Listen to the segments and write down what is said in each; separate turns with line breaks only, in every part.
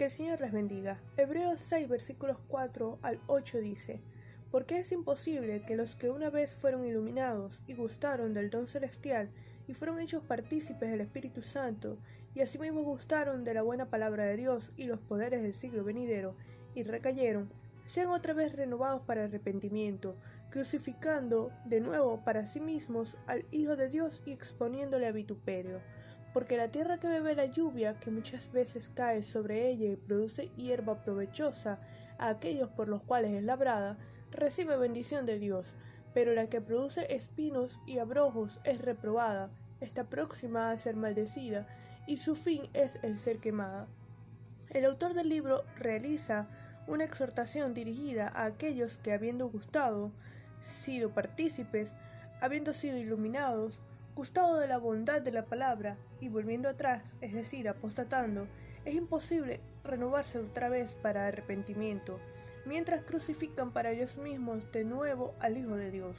Que el Señor les bendiga. Hebreos 6 versículos 4 al 8 dice, Porque es imposible que los que una vez fueron iluminados y gustaron del don celestial y fueron hechos partícipes del Espíritu Santo, y asimismo gustaron de la buena palabra de Dios y los poderes del siglo venidero, y recayeron, sean otra vez renovados para arrepentimiento, crucificando de nuevo para sí mismos al Hijo de Dios y exponiéndole a vituperio porque la tierra que bebe la lluvia, que muchas veces cae sobre ella y produce hierba provechosa a aquellos por los cuales es labrada, recibe bendición de Dios, pero la que produce espinos y abrojos es reprobada, está próxima a ser maldecida, y su fin es el ser quemada. El autor del libro realiza una exhortación dirigida a aquellos que habiendo gustado, sido partícipes, habiendo sido iluminados, gustado de la bondad de la palabra y volviendo atrás, es decir, apostatando, es imposible renovarse otra vez para arrepentimiento, mientras crucifican para ellos mismos de nuevo al Hijo de Dios.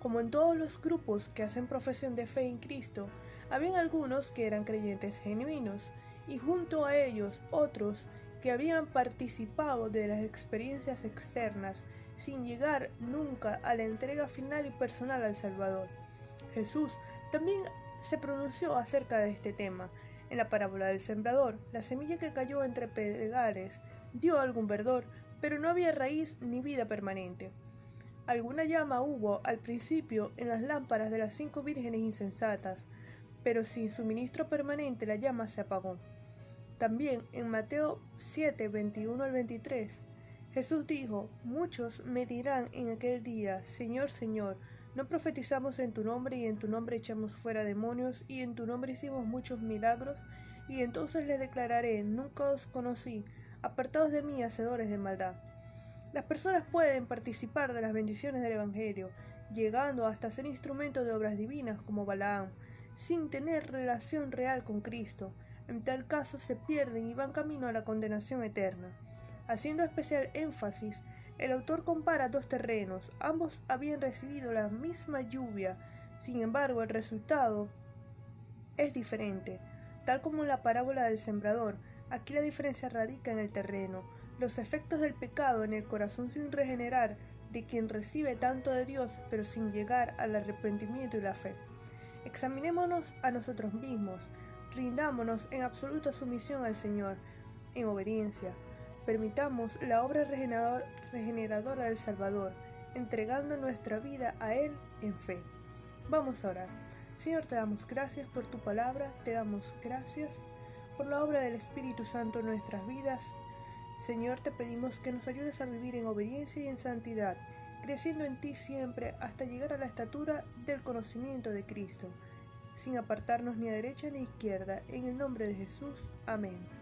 Como en todos los grupos que hacen profesión de fe en Cristo, habían algunos que eran creyentes genuinos, y junto a ellos otros que habían participado de las experiencias externas sin llegar nunca a la entrega final y personal al Salvador. Jesús también se pronunció acerca de este tema. En la parábola del sembrador, la semilla que cayó entre pedregales dio algún verdor, pero no había raíz ni vida permanente. Alguna llama hubo al principio en las lámparas de las cinco vírgenes insensatas, pero sin suministro permanente la llama se apagó. También en Mateo 7, 21 al 23, Jesús dijo, Muchos me dirán en aquel día, Señor, Señor, no profetizamos en tu nombre y en tu nombre echamos fuera demonios y en tu nombre hicimos muchos milagros y entonces les declararé, nunca os conocí, apartados de mí, hacedores de maldad. Las personas pueden participar de las bendiciones del Evangelio, llegando hasta ser instrumentos de obras divinas como Balaam, sin tener relación real con Cristo. En tal caso se pierden y van camino a la condenación eterna. Haciendo especial énfasis el autor compara dos terrenos, ambos habían recibido la misma lluvia, sin embargo el resultado es diferente. Tal como en la parábola del sembrador, aquí la diferencia radica en el terreno, los efectos del pecado en el corazón sin regenerar de quien recibe tanto de Dios pero sin llegar al arrepentimiento y la fe. Examinémonos a nosotros mismos, rindámonos en absoluta sumisión al Señor, en obediencia, Permitamos la obra regeneradora del Salvador, entregando nuestra vida a Él en fe. Vamos a orar. Señor, te damos gracias por tu palabra, te damos gracias por la obra del Espíritu Santo en nuestras vidas. Señor, te pedimos que nos ayudes a vivir en obediencia y en santidad, creciendo en ti siempre hasta llegar a la estatura del conocimiento de Cristo, sin apartarnos ni a derecha ni a izquierda. En el nombre de Jesús. Amén.